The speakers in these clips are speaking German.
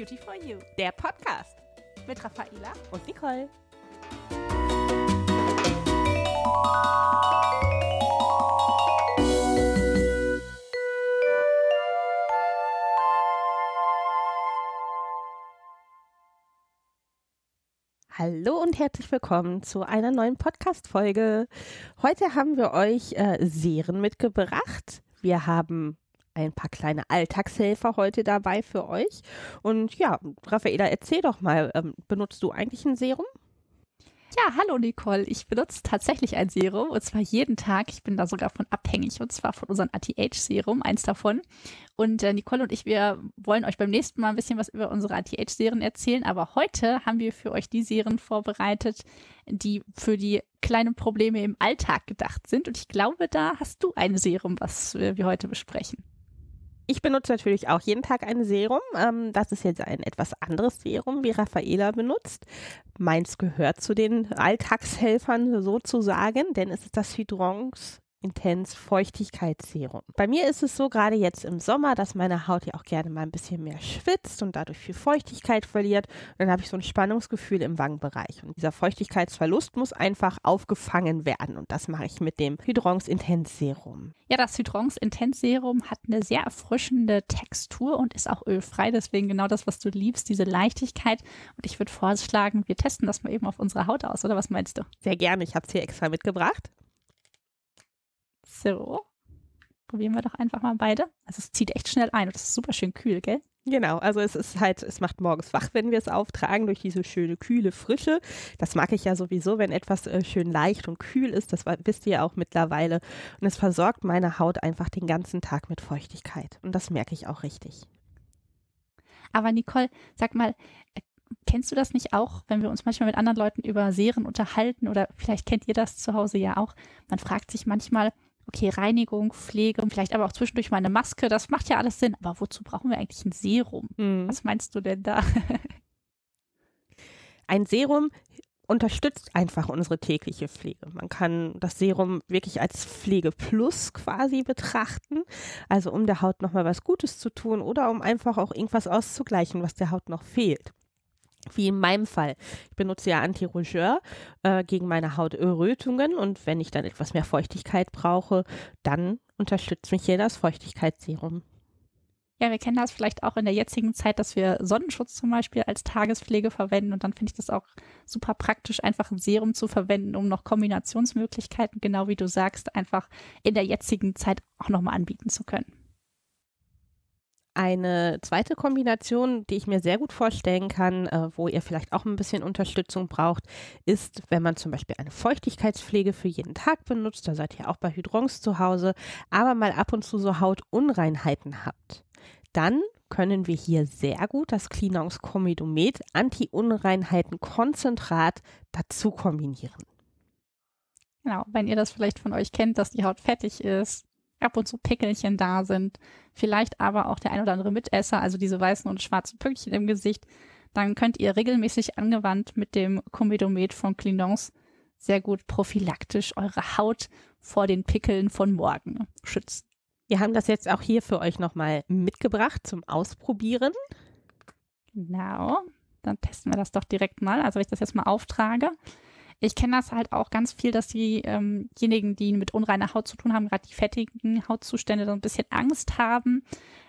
Beauty for You, der Podcast mit Raffaela und Nicole. Hallo und herzlich willkommen zu einer neuen Podcast-Folge. Heute haben wir euch äh, Serien mitgebracht. Wir haben ein paar kleine Alltagshelfer heute dabei für euch. Und ja, Raffaela, erzähl doch mal, ähm, benutzt du eigentlich ein Serum? Ja, hallo Nicole. Ich benutze tatsächlich ein Serum und zwar jeden Tag. Ich bin da sogar von abhängig und zwar von unserem Anti-Age-Serum, eins davon. Und äh, Nicole und ich, wir wollen euch beim nächsten Mal ein bisschen was über unsere Anti-Age-Serien erzählen. Aber heute haben wir für euch die Serien vorbereitet, die für die kleinen Probleme im Alltag gedacht sind. Und ich glaube, da hast du ein Serum, was wir heute besprechen. Ich benutze natürlich auch jeden Tag ein Serum. Ähm, das ist jetzt ein etwas anderes Serum, wie Raffaela benutzt. Meins gehört zu den Alltagshelfern sozusagen, denn es ist das Hydrons Intens Feuchtigkeitsserum. Bei mir ist es so, gerade jetzt im Sommer, dass meine Haut ja auch gerne mal ein bisschen mehr schwitzt und dadurch viel Feuchtigkeit verliert. Und dann habe ich so ein Spannungsgefühl im Wangenbereich. Und dieser Feuchtigkeitsverlust muss einfach aufgefangen werden. Und das mache ich mit dem Hydrons Intens Serum. Ja, das Hydrons Intens Serum hat eine sehr erfrischende Textur und ist auch ölfrei. Deswegen genau das, was du liebst, diese Leichtigkeit. Und ich würde vorschlagen, wir testen das mal eben auf unserer Haut aus, oder was meinst du? Sehr gerne. Ich habe es hier extra mitgebracht. So. Probieren wir doch einfach mal beide. Also es zieht echt schnell ein und es ist super schön kühl, gell? Genau, also es ist halt, es macht morgens wach, wenn wir es auftragen, durch diese schöne, kühle Frische. Das mag ich ja sowieso, wenn etwas äh, schön leicht und kühl ist. Das wisst ihr ja auch mittlerweile. Und es versorgt meine Haut einfach den ganzen Tag mit Feuchtigkeit. Und das merke ich auch richtig. Aber Nicole, sag mal, äh, kennst du das nicht auch, wenn wir uns manchmal mit anderen Leuten über Serien unterhalten oder vielleicht kennt ihr das zu Hause ja auch? Man fragt sich manchmal, okay, Reinigung, Pflege und vielleicht aber auch zwischendurch mal eine Maske, das macht ja alles Sinn. Aber wozu brauchen wir eigentlich ein Serum? Mhm. Was meinst du denn da? ein Serum unterstützt einfach unsere tägliche Pflege. Man kann das Serum wirklich als Pflege plus quasi betrachten, also um der Haut nochmal was Gutes zu tun oder um einfach auch irgendwas auszugleichen, was der Haut noch fehlt wie in meinem Fall. Ich benutze ja Anti-Rougeur äh, gegen meine Hautrötungen und wenn ich dann etwas mehr Feuchtigkeit brauche, dann unterstützt mich hier das Feuchtigkeitsserum. Ja, wir kennen das vielleicht auch in der jetzigen Zeit, dass wir Sonnenschutz zum Beispiel als Tagespflege verwenden und dann finde ich das auch super praktisch, einfach ein Serum zu verwenden, um noch Kombinationsmöglichkeiten, genau wie du sagst, einfach in der jetzigen Zeit auch nochmal anbieten zu können. Eine zweite Kombination, die ich mir sehr gut vorstellen kann, äh, wo ihr vielleicht auch ein bisschen Unterstützung braucht, ist, wenn man zum Beispiel eine Feuchtigkeitspflege für jeden Tag benutzt, da seid ihr auch bei Hydrons zu Hause, aber mal ab und zu so Hautunreinheiten habt. Dann können wir hier sehr gut das Cleanons Comidomet Anti-Unreinheiten-Konzentrat dazu kombinieren. Genau, wenn ihr das vielleicht von euch kennt, dass die Haut fettig ist, ab und zu Pickelchen da sind, vielleicht aber auch der ein oder andere Mitesser, also diese weißen und schwarzen Pünktchen im Gesicht, dann könnt ihr regelmäßig angewandt mit dem Comedomet von Clinons sehr gut prophylaktisch eure Haut vor den Pickeln von morgen schützen. Wir haben das jetzt auch hier für euch nochmal mitgebracht zum Ausprobieren. Genau, dann testen wir das doch direkt mal. Also wenn ich das jetzt mal auftrage, ich kenne das halt auch ganz viel, dass diejenigen, ähm die mit unreiner Haut zu tun haben, gerade die fettigen Hautzustände, so ein bisschen Angst haben,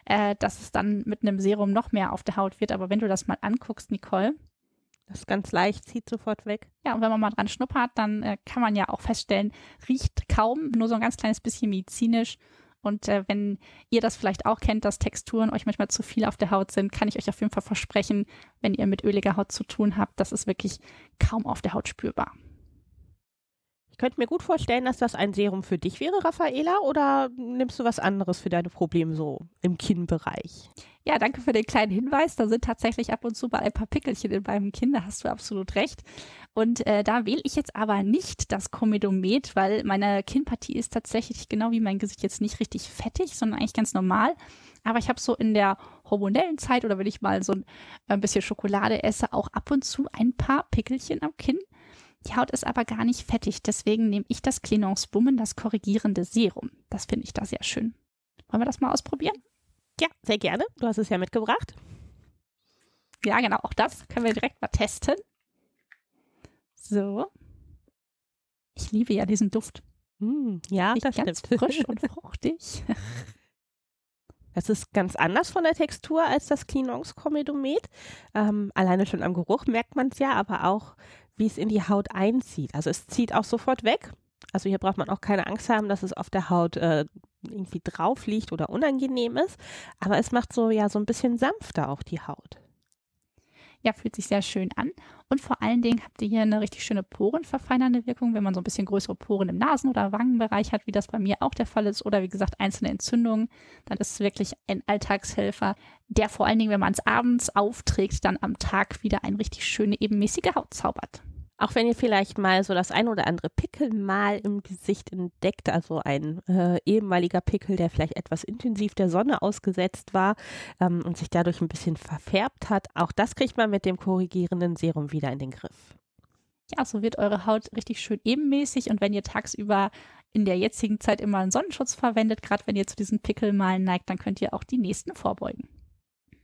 äh, dass es dann mit einem Serum noch mehr auf der Haut wird. Aber wenn du das mal anguckst, Nicole, das ist ganz leicht, zieht sofort weg. Ja, und wenn man mal dran schnuppert, dann äh, kann man ja auch feststellen, riecht kaum, nur so ein ganz kleines bisschen medizinisch. Und äh, wenn ihr das vielleicht auch kennt, dass Texturen euch manchmal zu viel auf der Haut sind, kann ich euch auf jeden Fall versprechen, wenn ihr mit öliger Haut zu tun habt, das ist wirklich kaum auf der Haut spürbar. Könnte mir gut vorstellen, dass das ein Serum für dich wäre, Raffaela, oder nimmst du was anderes für deine Probleme so im Kinnbereich? Ja, danke für den kleinen Hinweis. Da sind tatsächlich ab und zu mal ein paar Pickelchen in meinem Kinn, da hast du absolut recht. Und äh, da wähle ich jetzt aber nicht das Comedomet, weil meine Kinnpartie ist tatsächlich genau wie mein Gesicht jetzt nicht richtig fettig, sondern eigentlich ganz normal. Aber ich habe so in der hormonellen Zeit oder wenn ich mal so ein, ein bisschen Schokolade esse, auch ab und zu ein paar Pickelchen am Kinn. Die Haut ist aber gar nicht fettig, deswegen nehme ich das Clenons Bummen, das korrigierende Serum. Das finde ich da sehr schön. Wollen wir das mal ausprobieren? Ja, sehr gerne. Du hast es ja mitgebracht. Ja, genau, auch das können wir direkt mal testen. So. Ich liebe ja diesen Duft. Mm, ja, Riecht das ganz stimmt. frisch und fruchtig. Das ist ganz anders von der Textur als das Cleanongs Comedomet. Ähm, alleine schon am Geruch merkt man es ja, aber auch, wie es in die Haut einzieht. Also es zieht auch sofort weg. Also hier braucht man auch keine Angst haben, dass es auf der Haut äh, irgendwie drauf liegt oder unangenehm ist. Aber es macht so ja so ein bisschen sanfter auch die Haut. Ja, fühlt sich sehr schön an. Und vor allen Dingen habt ihr hier eine richtig schöne porenverfeinernde Wirkung, wenn man so ein bisschen größere Poren im Nasen- oder Wangenbereich hat, wie das bei mir auch der Fall ist, oder wie gesagt einzelne Entzündungen, dann ist es wirklich ein Alltagshelfer, der vor allen Dingen, wenn man es abends aufträgt, dann am Tag wieder eine richtig schöne, ebenmäßige Haut zaubert. Auch wenn ihr vielleicht mal so das ein oder andere Pickel mal im Gesicht entdeckt, also ein äh, ehemaliger Pickel, der vielleicht etwas intensiv der Sonne ausgesetzt war ähm, und sich dadurch ein bisschen verfärbt hat, auch das kriegt man mit dem korrigierenden Serum wieder in den Griff. Ja, so wird eure Haut richtig schön ebenmäßig und wenn ihr tagsüber in der jetzigen Zeit immer einen Sonnenschutz verwendet, gerade wenn ihr zu diesen Pickelmalen neigt, dann könnt ihr auch die nächsten vorbeugen.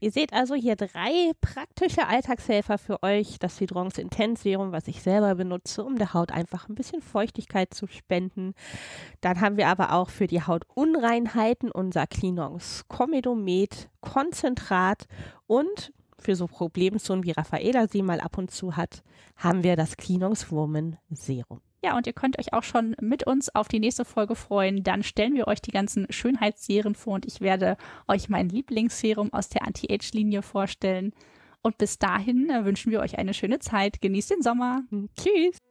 Ihr seht also hier drei praktische Alltagshelfer für euch. Das Hydrons Intense Serum, was ich selber benutze, um der Haut einfach ein bisschen Feuchtigkeit zu spenden. Dann haben wir aber auch für die Hautunreinheiten unser Cleanons Comedomet Konzentrat und für so Problemzonen wie Raffaela sie mal ab und zu hat, haben wir das Cleanons Woman Serum. Ja, und ihr könnt euch auch schon mit uns auf die nächste Folge freuen. Dann stellen wir euch die ganzen Schönheitsserien vor und ich werde euch mein Lieblingsserum aus der Anti-Age-Linie vorstellen. Und bis dahin äh, wünschen wir euch eine schöne Zeit. Genießt den Sommer. Tschüss.